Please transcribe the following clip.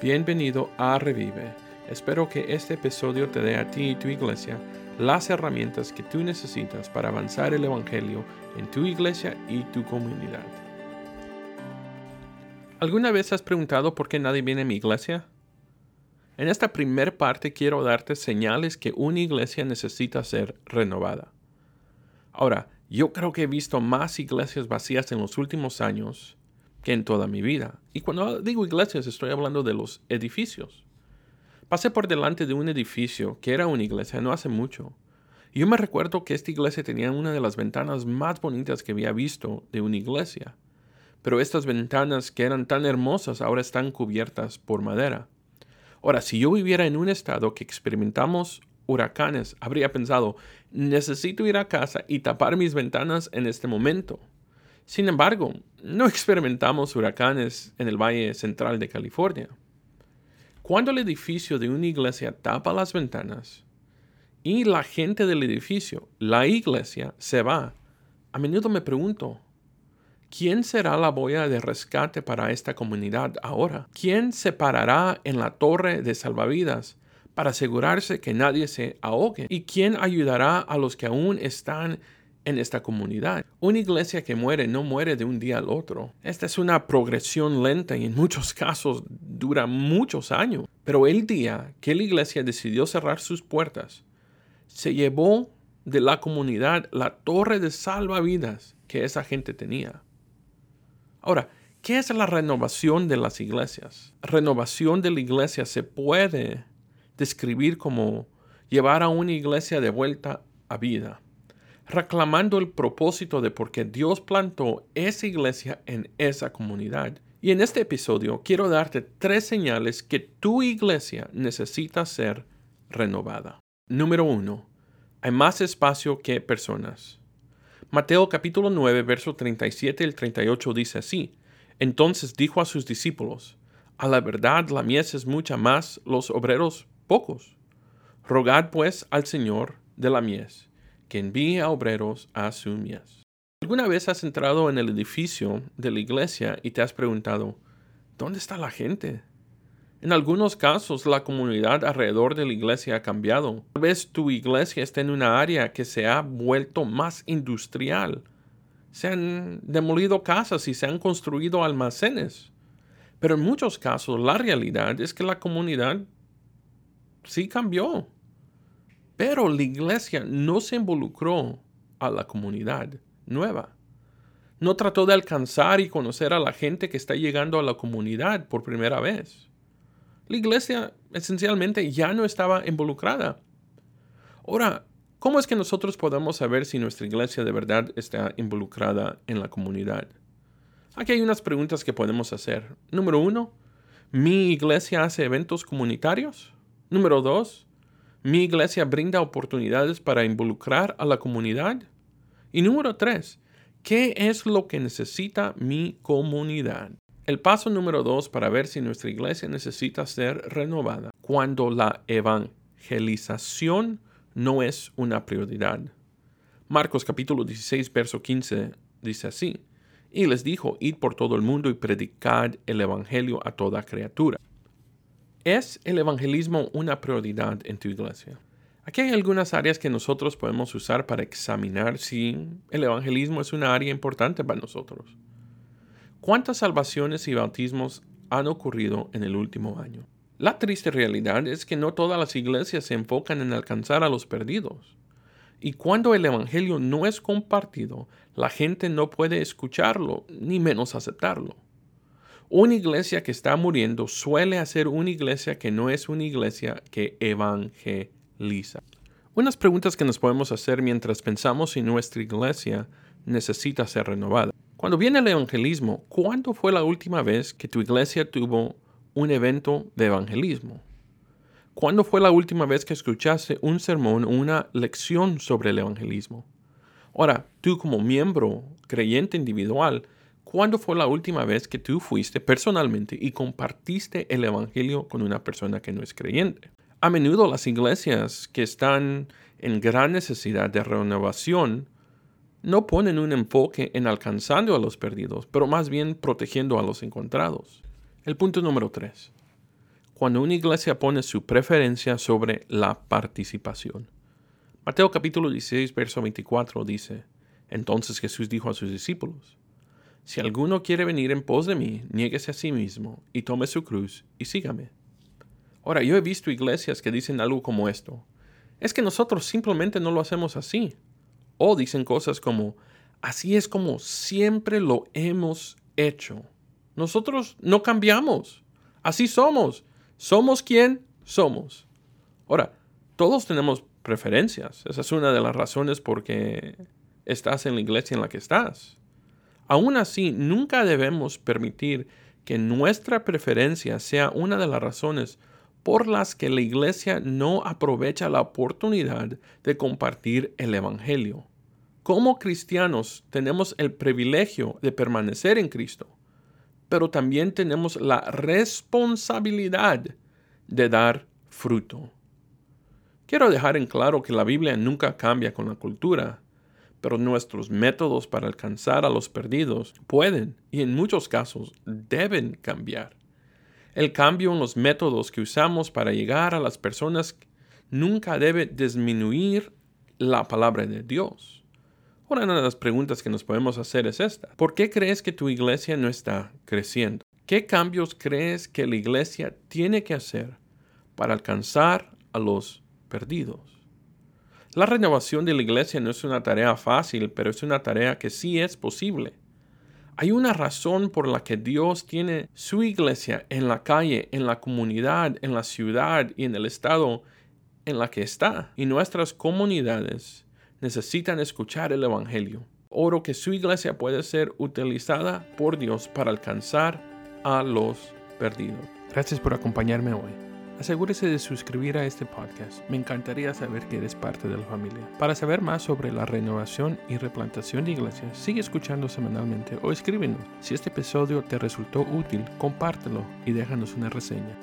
Bienvenido a Revive. Espero que este episodio te dé a ti y tu iglesia las herramientas que tú necesitas para avanzar el Evangelio en tu iglesia y tu comunidad. ¿Alguna vez has preguntado por qué nadie viene a mi iglesia? En esta primera parte quiero darte señales que una iglesia necesita ser renovada. Ahora, yo creo que he visto más iglesias vacías en los últimos años que en toda mi vida. Y cuando digo iglesias estoy hablando de los edificios. Pasé por delante de un edificio que era una iglesia no hace mucho. Y yo me recuerdo que esta iglesia tenía una de las ventanas más bonitas que había visto de una iglesia. Pero estas ventanas que eran tan hermosas ahora están cubiertas por madera. Ahora, si yo viviera en un estado que experimentamos huracanes, habría pensado, necesito ir a casa y tapar mis ventanas en este momento. Sin embargo, no experimentamos huracanes en el Valle Central de California. Cuando el edificio de una iglesia tapa las ventanas y la gente del edificio, la iglesia, se va, a menudo me pregunto, ¿quién será la boya de rescate para esta comunidad ahora? ¿Quién se parará en la torre de salvavidas para asegurarse que nadie se ahogue? ¿Y quién ayudará a los que aún están en esta comunidad. Una iglesia que muere no muere de un día al otro. Esta es una progresión lenta y en muchos casos dura muchos años. Pero el día que la iglesia decidió cerrar sus puertas, se llevó de la comunidad la torre de salvavidas que esa gente tenía. Ahora, ¿qué es la renovación de las iglesias? Renovación de la iglesia se puede describir como llevar a una iglesia de vuelta a vida reclamando el propósito de por qué Dios plantó esa iglesia en esa comunidad. Y en este episodio quiero darte tres señales que tu iglesia necesita ser renovada. Número uno, hay más espacio que personas. Mateo capítulo 9, verso 37 y 38 dice así. Entonces dijo a sus discípulos, A la verdad la mies es mucha más, los obreros pocos. Rogad pues al Señor de la mies que envíe a obreros a su mies. ¿Alguna vez has entrado en el edificio de la iglesia y te has preguntado, ¿dónde está la gente? En algunos casos la comunidad alrededor de la iglesia ha cambiado. Tal vez tu iglesia está en una área que se ha vuelto más industrial. Se han demolido casas y se han construido almacenes. Pero en muchos casos la realidad es que la comunidad sí cambió. Pero la iglesia no se involucró a la comunidad nueva. No trató de alcanzar y conocer a la gente que está llegando a la comunidad por primera vez. La iglesia esencialmente ya no estaba involucrada. Ahora, ¿cómo es que nosotros podemos saber si nuestra iglesia de verdad está involucrada en la comunidad? Aquí hay unas preguntas que podemos hacer. Número uno, ¿mi iglesia hace eventos comunitarios? Número dos, mi iglesia brinda oportunidades para involucrar a la comunidad. Y número tres, ¿qué es lo que necesita mi comunidad? El paso número dos para ver si nuestra iglesia necesita ser renovada, cuando la evangelización no es una prioridad. Marcos capítulo 16, verso 15 dice así, y les dijo, id por todo el mundo y predicad el Evangelio a toda criatura. ¿Es el evangelismo una prioridad en tu iglesia? Aquí hay algunas áreas que nosotros podemos usar para examinar si el evangelismo es una área importante para nosotros. ¿Cuántas salvaciones y bautismos han ocurrido en el último año? La triste realidad es que no todas las iglesias se enfocan en alcanzar a los perdidos. Y cuando el Evangelio no es compartido, la gente no puede escucharlo, ni menos aceptarlo. Una iglesia que está muriendo suele hacer una iglesia que no es una iglesia que evangeliza. Unas preguntas que nos podemos hacer mientras pensamos si nuestra iglesia necesita ser renovada. Cuando viene el evangelismo, ¿cuándo fue la última vez que tu iglesia tuvo un evento de evangelismo? ¿Cuándo fue la última vez que escuchaste un sermón o una lección sobre el evangelismo? Ahora, tú como miembro creyente individual, ¿Cuándo fue la última vez que tú fuiste personalmente y compartiste el Evangelio con una persona que no es creyente? A menudo las iglesias que están en gran necesidad de renovación no ponen un enfoque en alcanzando a los perdidos, pero más bien protegiendo a los encontrados. El punto número 3. cuando una iglesia pone su preferencia sobre la participación. Mateo capítulo 16, verso 24 dice, Entonces Jesús dijo a sus discípulos, Si alguno quiere venir en pos de mí, niéguese a sí mismo y tome su cruz y sígame. Ahora, yo he visto iglesias que dicen algo como esto. Es que nosotros simplemente no lo hacemos así. O dicen cosas como, así es como siempre lo hemos hecho. Nosotros no cambiamos. Así somos. Somos quien somos. Ahora, todos tenemos preferencias. Esa es una de las razones por qué estás en la iglesia en la que estás. Aún así, nunca debemos permitir que nuestra preferencia sea una de las razones por las que la iglesia no aprovecha la oportunidad de compartir el Evangelio. Como cristianos tenemos el privilegio de permanecer en Cristo pero también tenemos la responsabilidad de dar fruto. Quiero dejar en claro que la Biblia nunca cambia con la cultura, pero nuestros métodos para alcanzar a los perdidos pueden y en muchos casos deben cambiar. El cambio en los métodos que usamos para llegar a las personas nunca debe disminuir la palabra de Dios. Una de las preguntas que nos podemos hacer es esta. ¿Por qué crees que tu iglesia no está creciendo? ¿Qué cambios crees que la iglesia tiene que hacer para alcanzar a los perdidos? La renovación de la iglesia no es una tarea fácil, pero es una tarea que sí es posible. Hay una razón por la que Dios tiene su iglesia en la calle, en la comunidad, en la ciudad y en el estado en la que está. Y nuestras comunidades necesitan escuchar el Evangelio. Oro que su iglesia puede ser utilizada por Dios para alcanzar a los perdidos. Gracias por acompañarme hoy. Asegúrese de suscribir a este podcast. Me encantaría saber que eres parte de la familia. Para saber más sobre la renovación y replantación de iglesias, sigue escuchando semanalmente o escríbenos. Si este episodio te resultó útil, compártelo y déjanos una reseña.